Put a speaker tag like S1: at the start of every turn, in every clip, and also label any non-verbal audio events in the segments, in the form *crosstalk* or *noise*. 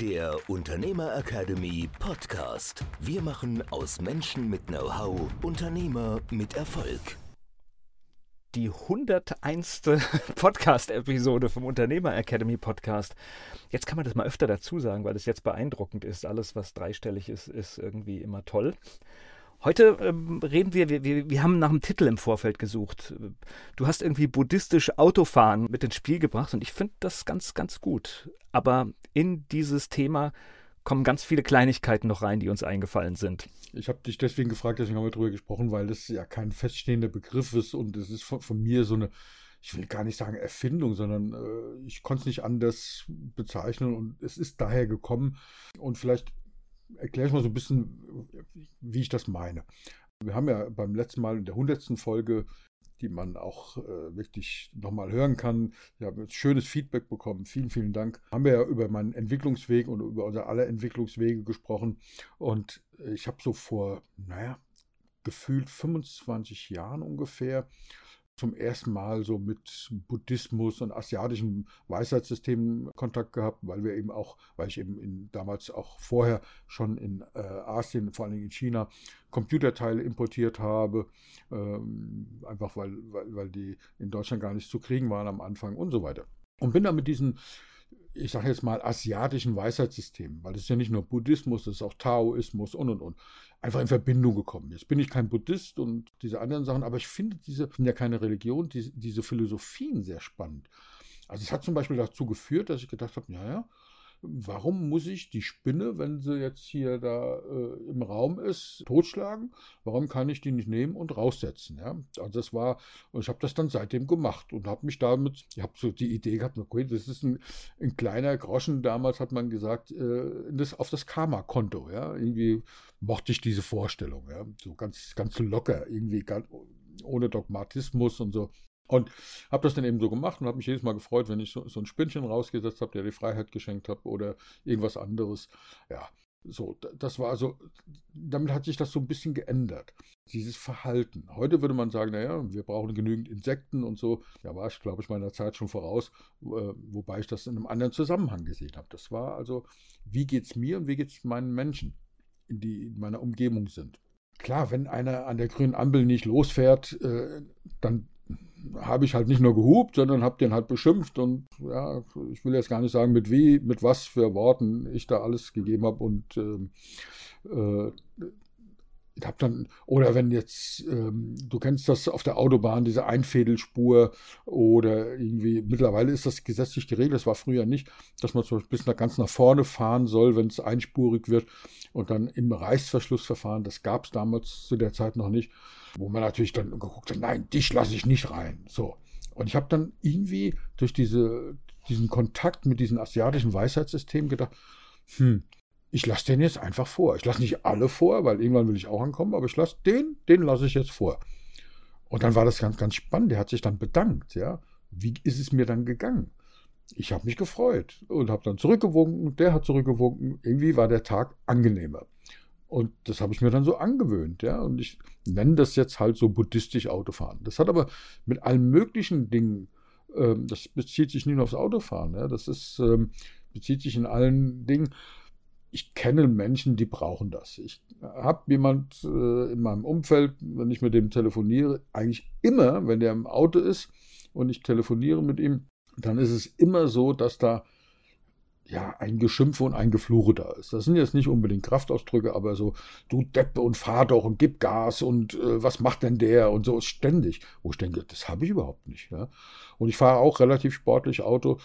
S1: der Unternehmer Academy Podcast. Wir machen aus Menschen mit Know-how Unternehmer mit Erfolg.
S2: Die 101. *laughs* Podcast-Episode vom Unternehmer Academy Podcast. Jetzt kann man das mal öfter dazu sagen, weil es jetzt beeindruckend ist. Alles, was dreistellig ist, ist irgendwie immer toll. Heute ähm, reden wir, wir, wir, haben nach einem Titel im Vorfeld gesucht. Du hast irgendwie buddhistisch Autofahren mit ins Spiel gebracht und ich finde das ganz, ganz gut. Aber in dieses Thema kommen ganz viele Kleinigkeiten noch rein, die uns eingefallen sind.
S3: Ich habe dich deswegen gefragt, deswegen haben wir darüber gesprochen, weil das ja kein feststehender Begriff ist und es ist von, von mir so eine, ich will gar nicht sagen Erfindung, sondern äh, ich konnte es nicht anders bezeichnen und es ist daher gekommen. Und vielleicht erkläre ich mal so ein bisschen, wie ich das meine. Wir haben ja beim letzten Mal in der hundertsten Folge, die man auch äh, wirklich nochmal hören kann, wir haben schönes Feedback bekommen. Vielen, vielen Dank. Haben wir ja über meinen Entwicklungsweg und über unsere aller Entwicklungswege gesprochen. Und ich habe so vor, naja, gefühlt 25 Jahren ungefähr zum ersten Mal so mit Buddhismus und asiatischen Weisheitssystemen Kontakt gehabt, weil wir eben auch, weil ich eben in, damals auch vorher schon in äh, Asien, vor allem in China, Computerteile importiert habe, ähm, einfach weil, weil, weil die in Deutschland gar nicht zu kriegen waren am Anfang und so weiter. Und bin dann mit diesen ich sage jetzt mal, asiatischen Weisheitssystemen, weil es ist ja nicht nur Buddhismus, es ist auch Taoismus und und und, einfach in Verbindung gekommen. Jetzt bin ich kein Buddhist und diese anderen Sachen, aber ich finde diese, sind ja keine Religion, diese, diese Philosophien sehr spannend. Also es hat zum Beispiel dazu geführt, dass ich gedacht habe, naja, warum muss ich die Spinne, wenn sie jetzt hier da äh, im Raum ist, totschlagen? Warum kann ich die nicht nehmen und raussetzen? Ja? Also das war, und ich habe das dann seitdem gemacht und habe mich damit, ich habe so die Idee gehabt, okay, das ist ein, ein kleiner Groschen, damals hat man gesagt, äh, das, auf das Karma-Konto. Ja? Irgendwie mochte ich diese Vorstellung, ja? so ganz, ganz locker, irgendwie ganz, ohne Dogmatismus und so. Und habe das dann eben so gemacht und habe mich jedes Mal gefreut, wenn ich so, so ein Spinnchen rausgesetzt habe, der die Freiheit geschenkt habe oder irgendwas anderes. Ja, so, das war also, damit hat sich das so ein bisschen geändert, dieses Verhalten. Heute würde man sagen, naja, wir brauchen genügend Insekten und so. Ja, war ich, glaube ich, meiner Zeit schon voraus, äh, wobei ich das in einem anderen Zusammenhang gesehen habe. Das war also, wie geht es mir und wie geht es meinen Menschen, die in meiner Umgebung sind. Klar, wenn einer an der grünen Ampel nicht losfährt, äh, dann habe ich halt nicht nur gehupt, sondern habe den halt beschimpft und ja, ich will jetzt gar nicht sagen, mit wie, mit was für Worten ich da alles gegeben habe und äh, äh, habe dann, oder wenn jetzt, ähm, du kennst das auf der Autobahn, diese Einfädelspur oder irgendwie, mittlerweile ist das gesetzlich geregelt, das war früher nicht, dass man zum Beispiel bis nach ganz nach vorne fahren soll, wenn es einspurig wird und dann im Reißverschlussverfahren, das gab es damals zu der Zeit noch nicht, wo man natürlich dann geguckt hat, nein, dich lasse ich nicht rein. So. Und ich habe dann irgendwie durch diese, diesen Kontakt mit diesem asiatischen Weisheitssystem gedacht, hm, ich lasse den jetzt einfach vor. Ich lasse nicht alle vor, weil irgendwann will ich auch ankommen, aber ich lasse den, den lasse ich jetzt vor. Und dann war das ganz, ganz spannend. Der hat sich dann bedankt, ja. Wie ist es mir dann gegangen? Ich habe mich gefreut und habe dann zurückgewunken, der hat zurückgewunken. Irgendwie war der Tag angenehmer. Und das habe ich mir dann so angewöhnt, ja. Und ich nenne das jetzt halt so buddhistisch Autofahren. Das hat aber mit allen möglichen Dingen, ähm, das bezieht sich nicht nur aufs Autofahren, ja. Das ist, ähm, bezieht sich in allen Dingen ich kenne Menschen, die brauchen das. Ich habe jemand äh, in meinem Umfeld, wenn ich mit dem telefoniere, eigentlich immer, wenn der im Auto ist und ich telefoniere mit ihm, dann ist es immer so, dass da ja ein Geschimpfe und ein Gefluche da ist. Das sind jetzt nicht unbedingt Kraftausdrücke, aber so, du Deppe und fahr doch und gib Gas und äh, was macht denn der und so ständig. Wo ich denke, das habe ich überhaupt nicht. Ja? Und ich fahre auch relativ sportlich Auto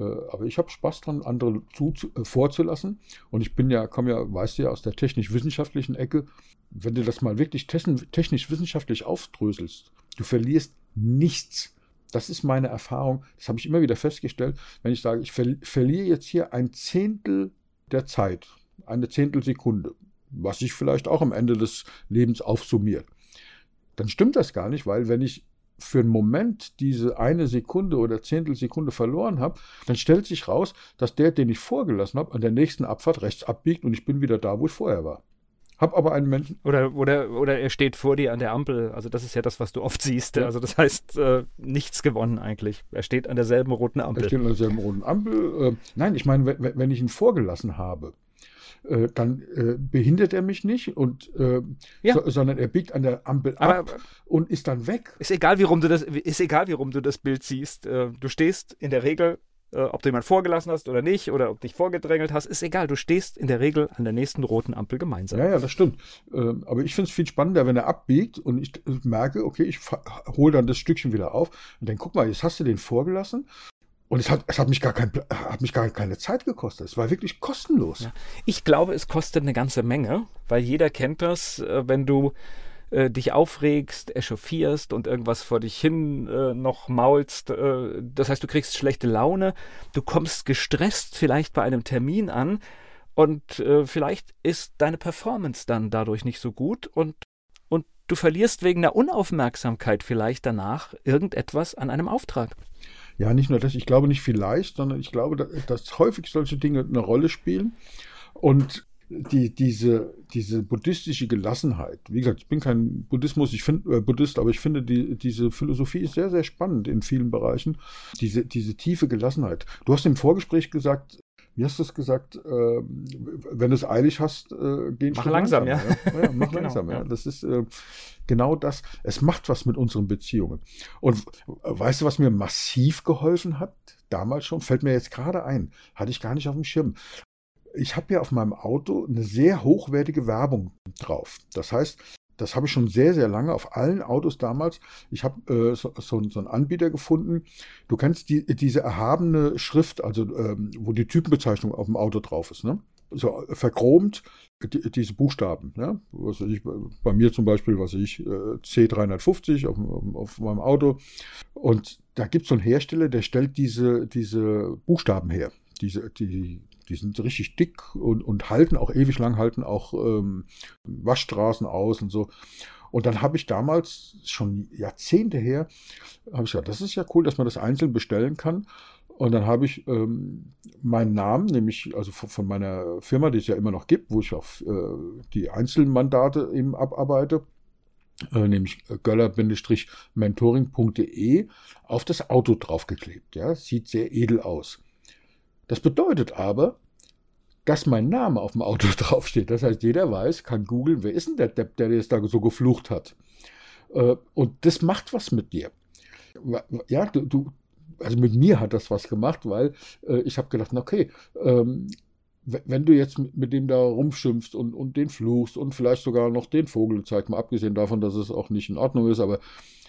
S3: aber ich habe Spaß dran, andere zu, äh, vorzulassen. Und ich bin ja, komme ja, weißt du ja, aus der technisch-wissenschaftlichen Ecke. Wenn du das mal wirklich technisch-wissenschaftlich aufdröselst, du verlierst nichts das ist meine Erfahrung, das habe ich immer wieder festgestellt, wenn ich sage, ich ver verliere jetzt hier ein Zehntel der Zeit, eine Zehntelsekunde, was sich vielleicht auch am Ende des Lebens aufsummiert, dann stimmt das gar nicht, weil wenn ich für einen Moment diese eine Sekunde oder Zehntelsekunde verloren habe, dann stellt sich raus, dass der, den ich vorgelassen habe, an der nächsten Abfahrt rechts abbiegt und ich bin wieder da, wo ich vorher war. Hab aber einen Menschen.
S2: Oder, oder, oder er steht vor dir an der Ampel. Also, das ist ja das, was du oft siehst. Ja. Also, das heißt, äh, nichts gewonnen eigentlich. Er steht an derselben roten Ampel.
S3: Er steht an derselben roten Ampel. Äh, nein, ich meine, wenn, wenn ich ihn vorgelassen habe, äh, dann äh, behindert er mich nicht und äh, ja. so, sondern er biegt an der Ampel aber, ab und ist dann weg.
S2: Ist egal, wie rum du das, ist egal, wie rum du das Bild siehst. Äh, du stehst in der Regel, äh, ob du jemanden vorgelassen hast oder nicht, oder ob dich vorgedrängelt hast, ist egal. Du stehst in der Regel an der nächsten roten Ampel gemeinsam.
S3: Ja, ja, das stimmt. Ähm, aber ich finde es viel spannender, wenn er abbiegt und ich merke, okay, ich hole dann das Stückchen wieder auf und dann guck mal, jetzt hast du den vorgelassen und es hat, es hat mich gar kein, hat mich gar keine Zeit gekostet. Es war wirklich kostenlos. Ja.
S2: Ich glaube, es kostet eine ganze Menge, weil jeder kennt das, äh, wenn du äh, dich aufregst, echauffierst und irgendwas vor dich hin äh, noch maulst. Äh, das heißt, du kriegst schlechte Laune, du kommst gestresst vielleicht bei einem Termin an und äh, vielleicht ist deine Performance dann dadurch nicht so gut und und du verlierst wegen der Unaufmerksamkeit vielleicht danach irgendetwas an einem Auftrag.
S3: Ja, nicht nur das, ich glaube nicht vielleicht, sondern ich glaube, dass, dass häufig solche Dinge eine Rolle spielen. Und die, diese, diese buddhistische Gelassenheit, wie gesagt, ich bin kein Buddhismus, ich finde äh, Buddhist, aber ich finde, die, diese Philosophie ist sehr, sehr spannend in vielen Bereichen. Diese, diese tiefe Gelassenheit. Du hast im Vorgespräch gesagt, wie hast du es gesagt, äh, wenn du es eilig hast, äh, geh
S2: Mach langsam, langsam, ja.
S3: ja. ja mach *laughs* genau, langsam, ja. Das ist äh, genau das. Es macht was mit unseren Beziehungen. Und weißt du, was mir massiv geholfen hat? Damals schon, fällt mir jetzt gerade ein, hatte ich gar nicht auf dem Schirm. Ich habe ja auf meinem Auto eine sehr hochwertige Werbung drauf. Das heißt, das habe ich schon sehr, sehr lange auf allen Autos damals. Ich habe äh, so, so, so, einen Anbieter gefunden. Du kennst die, diese erhabene Schrift, also ähm, wo die Typenbezeichnung auf dem Auto drauf ist, ne? So verchromt die, diese Buchstaben. Ne? Was ich, bei mir zum Beispiel, was ich, äh, C350 auf, auf, meinem Auto. Und da gibt es so einen Hersteller, der stellt diese, diese Buchstaben her. Diese, die, die sind richtig dick und, und halten auch ewig lang, halten auch ähm, Waschstraßen aus und so. Und dann habe ich damals, schon Jahrzehnte her, habe ich gesagt, das ist ja cool, dass man das einzeln bestellen kann. Und dann habe ich ähm, meinen Namen, nämlich also von, meiner Firma, die es ja immer noch gibt, wo ich auf äh, die Einzelmandate eben abarbeite, äh, nämlich göller-mentoring.de, auf das Auto draufgeklebt. Ja, sieht sehr edel aus. Das bedeutet aber, dass mein Name auf dem Auto *laughs* draufsteht. Das heißt, jeder weiß, kann googeln, wer ist denn der Depp, der jetzt da so geflucht hat. Äh, und das macht was mit dir. Ja, du, du also mit mir hat das was gemacht, weil äh, ich habe gedacht, okay, ähm, wenn du jetzt mit, dem da rumschimpfst und, und den fluchst und vielleicht sogar noch den Vogel zeigst, mal abgesehen davon, dass es auch nicht in Ordnung ist, aber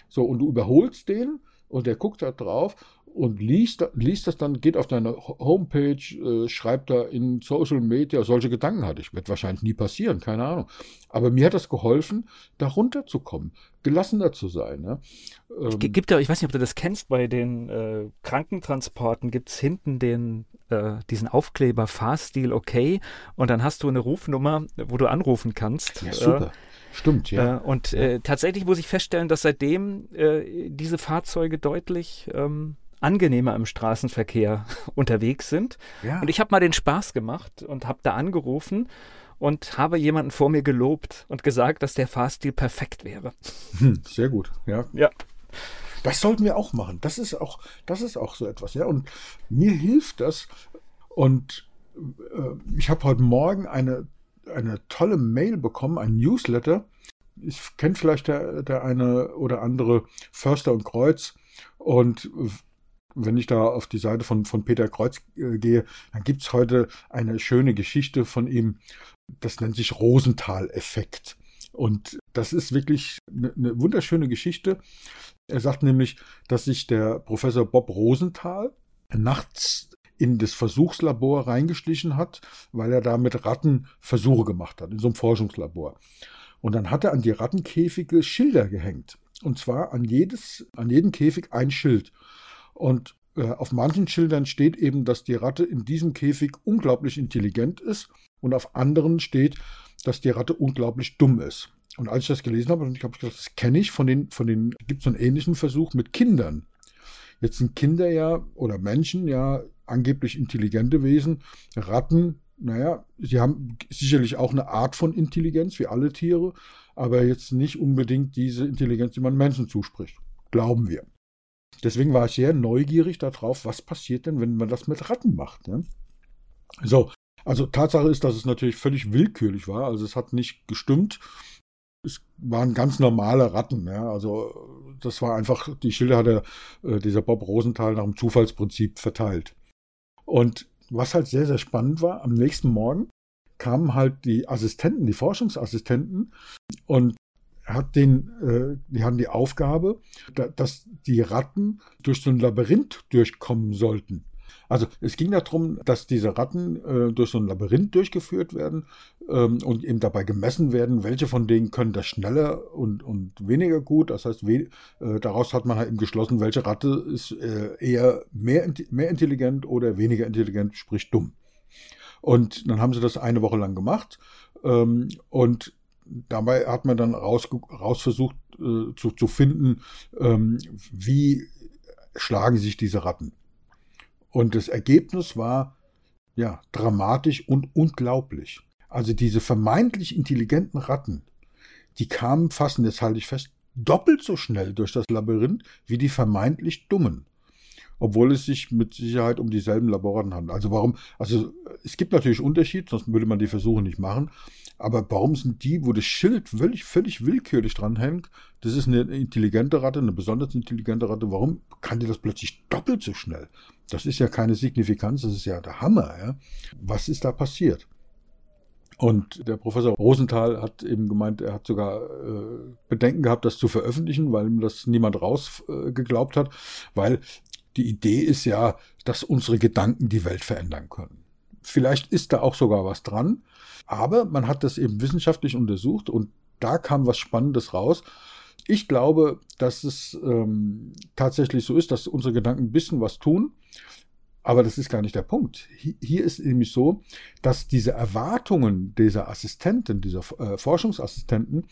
S3: so, und du überholst den und der guckt da drauf und liest, liest das dann, geht auf deine Homepage, äh, schreibt da in Social Media, solche Gedanken hatte ich. Wird wahrscheinlich nie passieren, keine Ahnung. Aber mir hat das geholfen, da runterzukommen, gelassener zu sein. Ja.
S2: Ähm, gibt ja, ich weiß nicht, ob du das kennst, bei den äh, Krankentransporten gibt es hinten den, äh, diesen Aufkleber Fahrstil okay und dann hast du eine Rufnummer, wo du anrufen kannst.
S3: Ja, super. Äh, Stimmt, ja.
S2: Äh, und äh, tatsächlich muss ich feststellen, dass seitdem diese Fahrzeuge deutlich ähm, angenehmer im Straßenverkehr *laughs* unterwegs sind. Ja. Und ich habe mal den Spaß gemacht und habe da angerufen und habe jemanden vor mir gelobt und gesagt, dass der Fahrstil perfekt wäre.
S3: Hm, sehr gut, ja.
S2: Ja.
S3: Das sollten wir auch machen. Das ist auch, das ist auch so etwas, ja. Und mir hilft das. Und äh, ich habe heute Morgen eine, eine tolle Mail bekommen, ein Newsletter. Ich kenne vielleicht der, der eine oder andere Förster und Kreuz. Und wenn ich da auf die Seite von, von Peter Kreuz äh, gehe, dann gibt es heute eine schöne Geschichte von ihm. Das nennt sich Rosenthal-Effekt. Und das ist wirklich eine, eine wunderschöne Geschichte. Er sagt nämlich, dass sich der Professor Bob Rosenthal nachts in das Versuchslabor reingeschlichen hat, weil er da mit Ratten Versuche gemacht hat, in so einem Forschungslabor. Und dann hat er an die Rattenkäfige Schilder gehängt. Und zwar an, jedes, an jeden Käfig ein Schild. Und äh, auf manchen Schildern steht eben, dass die Ratte in diesem Käfig unglaublich intelligent ist. Und auf anderen steht, dass die Ratte unglaublich dumm ist. Und als ich das gelesen habe, habe ich gedacht, das kenne ich von den, von den, gibt es einen ähnlichen Versuch mit Kindern. Jetzt sind Kinder ja oder Menschen ja angeblich intelligente Wesen. Ratten, naja, sie haben sicherlich auch eine Art von Intelligenz, wie alle Tiere, aber jetzt nicht unbedingt diese Intelligenz, die man Menschen zuspricht. Glauben wir. Deswegen war ich sehr neugierig darauf, was passiert denn, wenn man das mit Ratten macht. Ne? So, also Tatsache ist, dass es natürlich völlig willkürlich war. Also es hat nicht gestimmt. Es waren ganz normale Ratten. Ja. Also das war einfach, die Schilder hat äh, dieser Bob Rosenthal nach dem Zufallsprinzip verteilt. Und was halt sehr, sehr spannend war, am nächsten Morgen kamen halt die Assistenten, die Forschungsassistenten und hat den, äh, die haben die Aufgabe, da, dass die Ratten durch so ein Labyrinth durchkommen sollten. Also es ging darum, dass diese Ratten äh, durch so ein Labyrinth durchgeführt werden ähm, und eben dabei gemessen werden, welche von denen können das schneller und, und weniger gut. Das heißt, we, äh, daraus hat man halt eben geschlossen, welche Ratte ist äh, eher mehr, mehr intelligent oder weniger intelligent, sprich dumm. Und dann haben sie das eine Woche lang gemacht ähm, und dabei hat man dann raus, raus versucht äh, zu, zu finden, ähm, wie schlagen sich diese Ratten. Und das Ergebnis war ja dramatisch und unglaublich. Also diese vermeintlich intelligenten Ratten, die kamen fast, und jetzt halte ich fest, doppelt so schnell durch das Labyrinth wie die vermeintlich dummen obwohl es sich mit Sicherheit um dieselben Laboraten handelt. Also warum, also es gibt natürlich Unterschied, sonst würde man die Versuche nicht machen. Aber warum sind die, wo das Schild völlig, völlig willkürlich dranhängt, das ist eine intelligente Ratte, eine besonders intelligente Ratte, warum kann die das plötzlich doppelt so schnell? Das ist ja keine Signifikanz, das ist ja der Hammer. Ja? Was ist da passiert? Und der Professor Rosenthal hat eben gemeint, er hat sogar äh, Bedenken gehabt, das zu veröffentlichen, weil ihm das niemand rausgeglaubt äh, hat, weil die Idee ist ja, dass unsere Gedanken die Welt verändern können. Vielleicht ist da auch sogar was dran, aber man hat das eben wissenschaftlich untersucht und da kam was Spannendes raus. Ich glaube, dass es ähm, tatsächlich so ist, dass unsere Gedanken ein bisschen was tun, aber das ist gar nicht der Punkt. Hier ist nämlich so, dass diese Erwartungen dieser Assistenten, dieser äh, Forschungsassistenten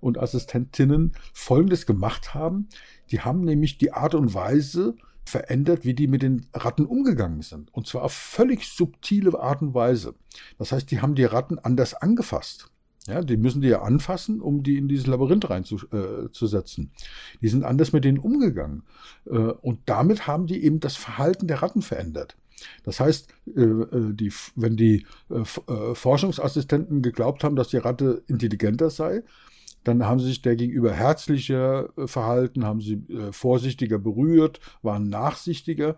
S3: und Assistentinnen Folgendes gemacht haben. Die haben nämlich die Art und Weise verändert, wie die mit den Ratten umgegangen sind. Und zwar auf völlig subtile Art und Weise. Das heißt, die haben die Ratten anders angefasst. Ja, die müssen die ja anfassen, um die in dieses Labyrinth reinzusetzen. Äh, die sind anders mit denen umgegangen. Äh, und damit haben die eben das Verhalten der Ratten verändert. Das heißt, äh, äh die, wenn die äh, Forschungsassistenten geglaubt haben, dass die Ratte intelligenter sei, dann haben sie sich der gegenüber herzlicher äh, verhalten, haben sie äh, vorsichtiger berührt, waren nachsichtiger.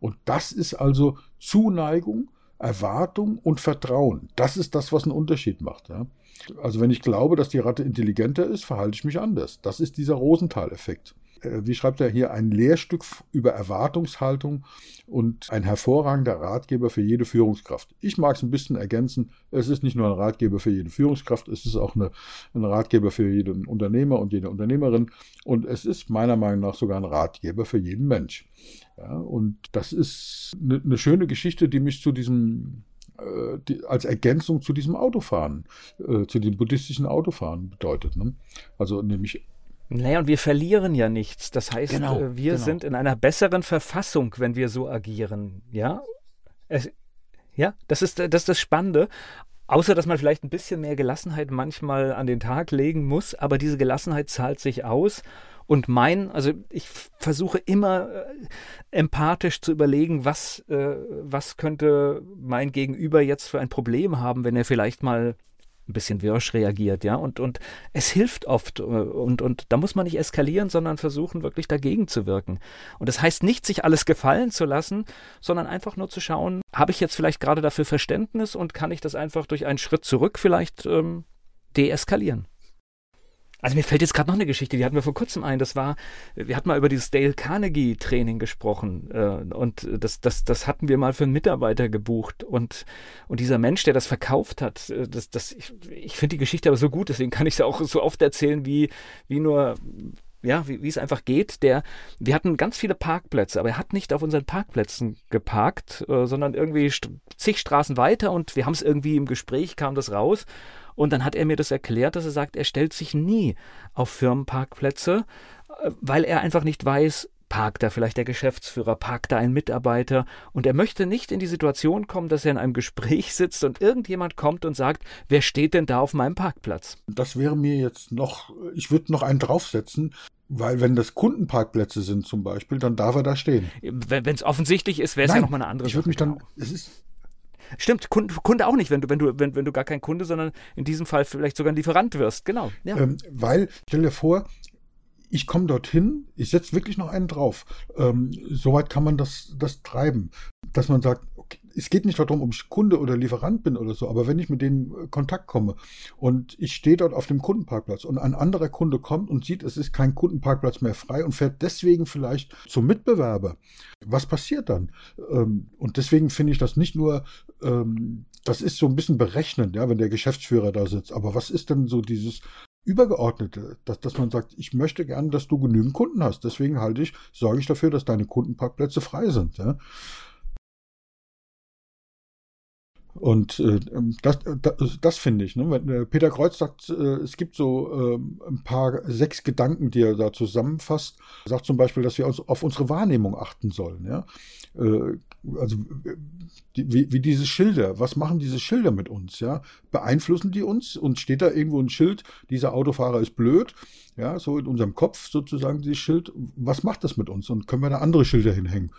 S3: Und das ist also Zuneigung, Erwartung und Vertrauen. Das ist das, was einen Unterschied macht. Also wenn ich glaube, dass die Ratte intelligenter ist, verhalte ich mich anders. Das ist dieser Rosenthal-Effekt. Äh, wie schreibt er hier, ein Lehrstück über Erwartungshaltung und ein hervorragender Ratgeber für jede Führungskraft. Ich mag es ein bisschen ergänzen, es ist nicht nur ein Ratgeber für jede Führungskraft, es ist auch eine, ein Ratgeber für jeden Unternehmer und jede Unternehmerin und es ist meiner Meinung nach sogar ein Ratgeber für jeden Mensch. Ja, und das ist eine, eine schöne Geschichte, die mich zu diesem äh, die, als Ergänzung zu diesem Autofahren, äh, zu dem buddhistischen Autofahren bedeutet. Ne? Also nämlich
S2: naja, und wir verlieren ja nichts. Das heißt, genau, äh, wir genau. sind in einer besseren Verfassung, wenn wir so agieren. Ja, es, ja, das ist, das ist das Spannende. Außer, dass man vielleicht ein bisschen mehr Gelassenheit manchmal an den Tag legen muss, aber diese Gelassenheit zahlt sich aus. Und mein, also ich versuche immer äh, empathisch zu überlegen, was, äh, was könnte mein Gegenüber jetzt für ein Problem haben, wenn er vielleicht mal ein bisschen wirsch reagiert, ja, und, und es hilft oft äh, und, und da muss man nicht eskalieren, sondern versuchen wirklich dagegen zu wirken. Und das heißt nicht, sich alles gefallen zu lassen, sondern einfach nur zu schauen, habe ich jetzt vielleicht gerade dafür Verständnis und kann ich das einfach durch einen Schritt zurück vielleicht ähm, deeskalieren. Also mir fällt jetzt gerade noch eine Geschichte, die hatten wir vor kurzem ein. Das war, wir hatten mal über dieses Dale Carnegie Training gesprochen äh, und das, das, das hatten wir mal für einen Mitarbeiter gebucht und, und dieser Mensch, der das verkauft hat, äh, das, das, ich, ich finde die Geschichte aber so gut, deswegen kann ich sie auch so oft erzählen, wie, wie nur ja, wie, wie es einfach geht. Der, wir hatten ganz viele Parkplätze, aber er hat nicht auf unseren Parkplätzen geparkt, äh, sondern irgendwie st zig Straßen weiter und wir haben es irgendwie im Gespräch, kam das raus. Und dann hat er mir das erklärt, dass er sagt, er stellt sich nie auf Firmenparkplätze, äh, weil er einfach nicht weiß, parkt da vielleicht der Geschäftsführer, parkt da ein Mitarbeiter und er möchte nicht in die Situation kommen, dass er in einem Gespräch sitzt und irgendjemand kommt und sagt, wer steht denn da auf meinem Parkplatz?
S3: Das wäre mir jetzt noch, ich würde noch einen draufsetzen, weil wenn das Kundenparkplätze sind zum Beispiel, dann darf er da stehen.
S2: Wenn es offensichtlich ist, wäre es ja nochmal eine andere
S3: Ich würde mich dann, genau. es ist
S2: Stimmt, Kunde, Kunde, auch nicht, wenn du, wenn du, wenn, wenn du gar kein Kunde, sondern in diesem Fall vielleicht sogar ein Lieferant wirst. Genau.
S3: Ja. Ähm, weil, stell dir vor, ich komme dorthin, ich setze wirklich noch einen drauf. Ähm, soweit kann man das, das treiben, dass man sagt, es geht nicht darum, ob ich Kunde oder Lieferant bin oder so, aber wenn ich mit denen in Kontakt komme und ich stehe dort auf dem Kundenparkplatz und ein anderer Kunde kommt und sieht, es ist kein Kundenparkplatz mehr frei und fährt deswegen vielleicht zum Mitbewerber, was passiert dann? Ähm, und deswegen finde ich das nicht nur, ähm, das ist so ein bisschen berechnend, ja, wenn der Geschäftsführer da sitzt, aber was ist denn so dieses Übergeordnete, dass, dass man sagt, ich möchte gern, dass du genügend Kunden hast. Deswegen halte ich, sorge ich dafür, dass deine Kundenparkplätze frei sind. Ja? Und äh, das, das, das finde ich. Ne? Wenn, äh, Peter Kreuz sagt, äh, es gibt so äh, ein paar sechs Gedanken, die er da zusammenfasst. Er sagt zum Beispiel, dass wir uns auf unsere Wahrnehmung achten sollen. Ja? Äh, also die, wie, wie diese Schilder, was machen diese Schilder mit uns? Ja? Beeinflussen die uns? Und steht da irgendwo ein Schild, dieser Autofahrer ist blöd? Ja, so in unserem Kopf sozusagen dieses Schild. Was macht das mit uns? Und können wir da andere Schilder hinhängen?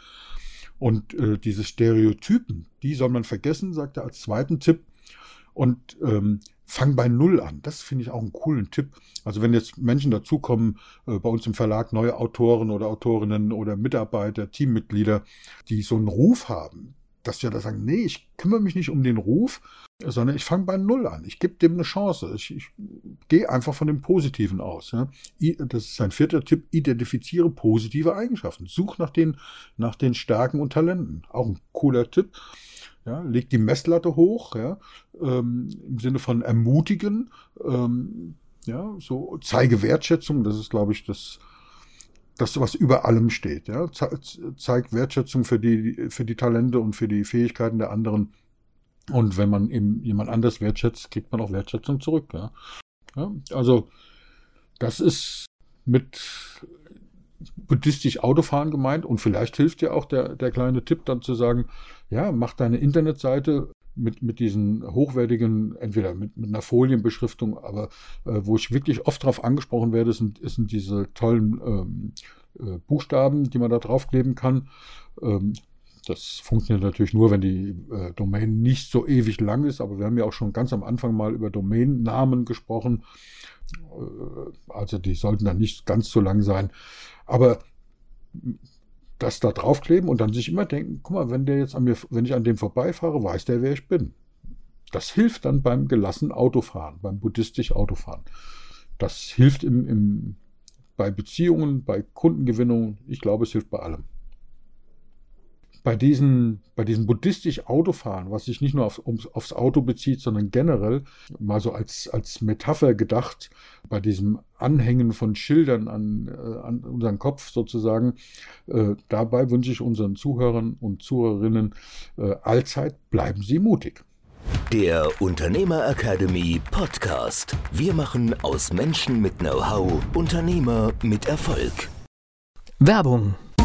S3: Und äh, diese Stereotypen, die soll man vergessen, sagt er als zweiten Tipp. Und ähm, fang bei Null an. Das finde ich auch einen coolen Tipp. Also wenn jetzt Menschen dazukommen, äh, bei uns im Verlag neue Autoren oder Autorinnen oder Mitarbeiter, Teammitglieder, die so einen Ruf haben, dass wir da sagen, nee, ich kümmere mich nicht um den Ruf, sondern ich fange bei Null an. Ich gebe dem eine Chance. Ich, ich gehe einfach von dem Positiven aus. Ja. Das ist ein vierter Tipp. Identifiziere positive Eigenschaften. Such nach den, nach den Stärken und Talenten. Auch ein cooler Tipp. Ja, leg die Messlatte hoch, ja, ähm, im Sinne von ermutigen, ähm, ja, so zeige Wertschätzung, das ist, glaube ich, das, das, was über allem steht. Ja? Zeigt Wertschätzung für die, für die Talente und für die Fähigkeiten der anderen. Und wenn man eben jemand anders wertschätzt, kriegt man auch Wertschätzung zurück. Ja? ja also das ist mit buddhistisch Autofahren gemeint und vielleicht hilft dir auch der, der kleine Tipp dann zu sagen, ja, mach deine Internetseite mit, mit diesen hochwertigen, entweder mit, mit einer Folienbeschriftung, aber äh, wo ich wirklich oft darauf angesprochen werde, sind, sind diese tollen ähm, äh, Buchstaben, die man da draufkleben kann. Ähm, das funktioniert natürlich nur, wenn die äh, Domain nicht so ewig lang ist, aber wir haben ja auch schon ganz am Anfang mal über Domainnamen gesprochen. Äh, also die sollten dann nicht ganz so lang sein. Aber das da draufkleben und dann sich immer denken, guck mal, wenn der jetzt an mir, wenn ich an dem vorbeifahre, weiß der, wer ich bin. Das hilft dann beim gelassenen Autofahren, beim buddhistisch Autofahren. Das hilft im, im, bei Beziehungen, bei Kundengewinnung. Ich glaube, es hilft bei allem bei diesen, bei diesem buddhistisch Autofahren, was sich nicht nur auf, ums, aufs Auto bezieht, sondern generell mal so als, als Metapher gedacht, bei diesem Anhängen von Schildern an, äh, an unseren Kopf sozusagen, äh, dabei wünsche ich unseren Zuhörern und Zuhörerinnen äh, allzeit, bleiben Sie mutig.
S1: Der Unternehmer Academy Podcast. Wir machen aus Menschen mit Know-how Unternehmer mit Erfolg.
S2: Werbung